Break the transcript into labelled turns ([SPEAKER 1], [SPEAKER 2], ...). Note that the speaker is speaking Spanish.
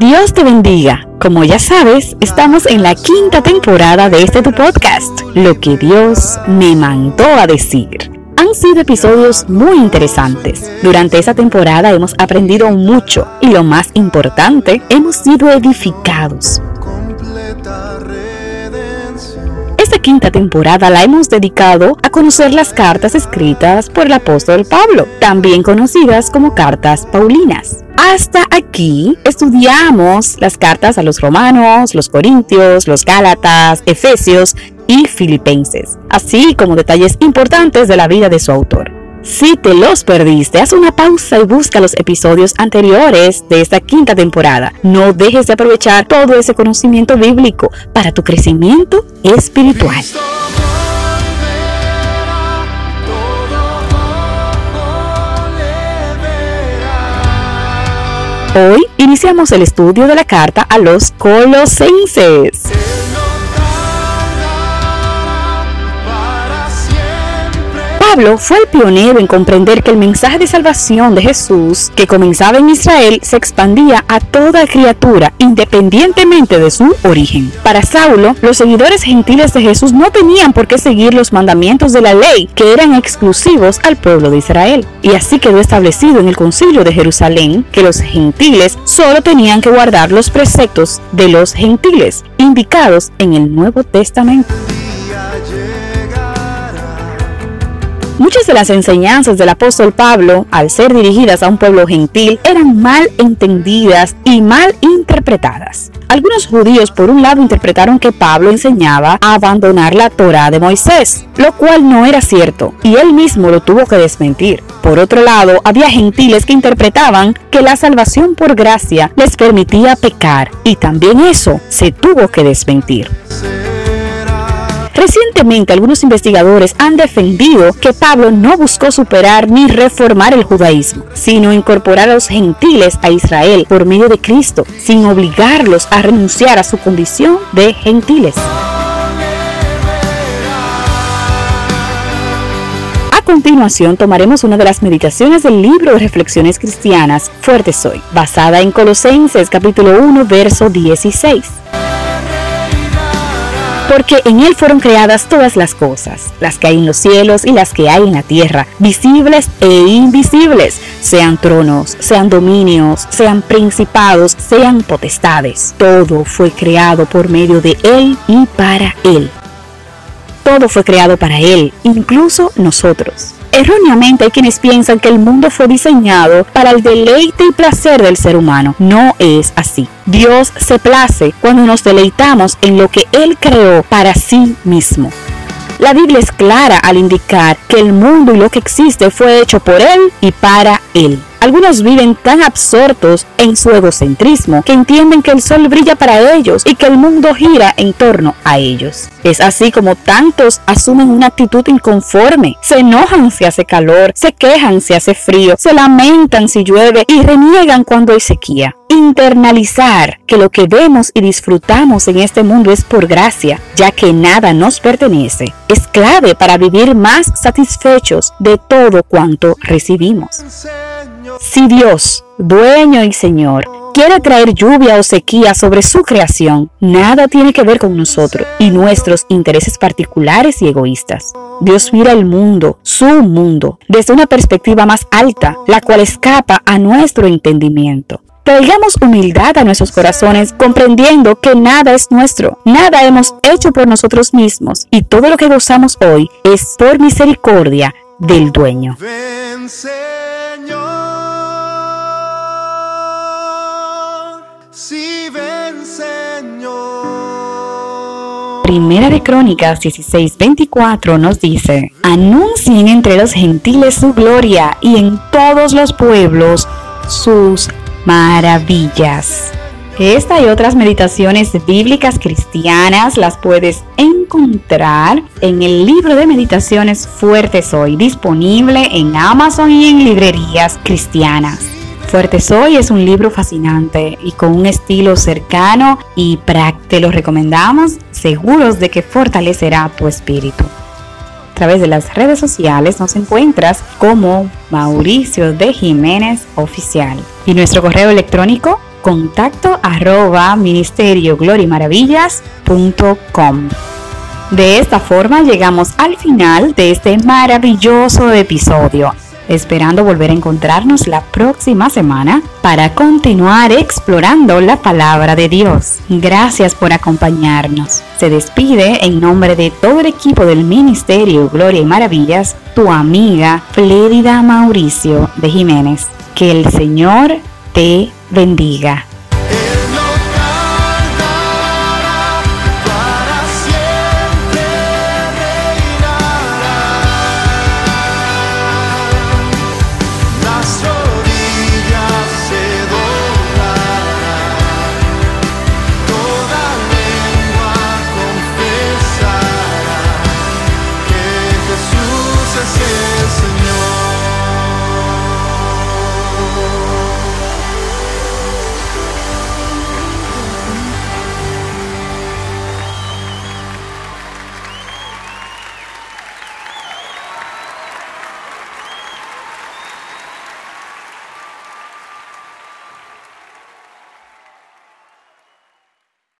[SPEAKER 1] Dios te bendiga. Como ya sabes, estamos en la quinta temporada de este tu podcast, Lo que Dios me mandó a decir. Han sido episodios muy interesantes. Durante esa temporada hemos aprendido mucho y lo más importante, hemos sido edificados. Esta quinta temporada la hemos dedicado a conocer las cartas escritas por el apóstol Pablo, también conocidas como cartas paulinas. Hasta aquí estudiamos las cartas a los romanos, los corintios, los gálatas, efesios y filipenses, así como detalles importantes de la vida de su autor. Si te los perdiste, haz una pausa y busca los episodios anteriores de esta quinta temporada. No dejes de aprovechar todo ese conocimiento bíblico para tu crecimiento espiritual. Hoy iniciamos el estudio de la carta a los colosenses. Pablo fue el pionero en comprender que el mensaje de salvación de Jesús, que comenzaba en Israel, se expandía a toda criatura, independientemente de su origen. Para Saulo, los seguidores gentiles de Jesús no tenían por qué seguir los mandamientos de la ley, que eran exclusivos al pueblo de Israel. Y así quedó establecido en el concilio de Jerusalén que los gentiles solo tenían que guardar los preceptos de los gentiles, indicados en el Nuevo Testamento. Muchas de las enseñanzas del apóstol Pablo, al ser dirigidas a un pueblo gentil, eran mal entendidas y mal interpretadas. Algunos judíos, por un lado, interpretaron que Pablo enseñaba a abandonar la Torah de Moisés, lo cual no era cierto, y él mismo lo tuvo que desmentir. Por otro lado, había gentiles que interpretaban que la salvación por gracia les permitía pecar, y también eso se tuvo que desmentir. Recientemente algunos investigadores han defendido que Pablo no buscó superar ni reformar el judaísmo, sino incorporar a los gentiles a Israel por medio de Cristo, sin obligarlos a renunciar a su condición de gentiles. A continuación tomaremos una de las meditaciones del libro de reflexiones cristianas Fuerte Soy, basada en Colosenses capítulo 1 verso 16 porque en Él fueron creadas todas las cosas, las que hay en los cielos y las que hay en la tierra, visibles e invisibles, sean tronos, sean dominios, sean principados, sean potestades. Todo fue creado por medio de Él y para Él. Todo fue creado para Él, incluso nosotros. Erróneamente hay quienes piensan que el mundo fue diseñado para el deleite y placer del ser humano. No es así. Dios se place cuando nos deleitamos en lo que Él creó para sí mismo. La Biblia es clara al indicar que el mundo y lo que existe fue hecho por Él y para Él. Algunos viven tan absortos en su egocentrismo que entienden que el sol brilla para ellos y que el mundo gira en torno a ellos. Es así como tantos asumen una actitud inconforme. Se enojan si hace calor, se quejan si hace frío, se lamentan si llueve y reniegan cuando hay sequía. Internalizar que lo que vemos y disfrutamos en este mundo es por gracia, ya que nada nos pertenece, es clave para vivir más satisfechos de todo cuanto recibimos. Si Dios, dueño y Señor, quiere traer lluvia o sequía sobre su creación, nada tiene que ver con nosotros y nuestros intereses particulares y egoístas. Dios mira el mundo, su mundo, desde una perspectiva más alta, la cual escapa a nuestro entendimiento. Traigamos humildad a nuestros corazones, comprendiendo que nada es nuestro, nada hemos hecho por nosotros mismos y todo lo que gozamos hoy es por misericordia del dueño. Primera de Crónicas 16:24 nos dice, anuncien entre los gentiles su gloria y en todos los pueblos sus maravillas. Esta y otras meditaciones bíblicas cristianas las puedes encontrar en el libro de meditaciones Fuerte Soy, disponible en Amazon y en librerías cristianas. Fuerte Soy es un libro fascinante y con un estilo cercano y práctico. Te lo recomendamos, seguros de que fortalecerá tu espíritu. A través de las redes sociales nos encuentras como Mauricio de Jiménez Oficial y nuestro correo electrónico contacto arroba ministerio De esta forma llegamos al final de este maravilloso episodio, esperando volver a encontrarnos la próxima semana para continuar explorando la palabra de Dios. Gracias por acompañarnos. Se despide en nombre de todo el equipo del Ministerio Gloria y Maravillas, tu amiga Flérida Mauricio de Jiménez. Que el Señor te bendiga.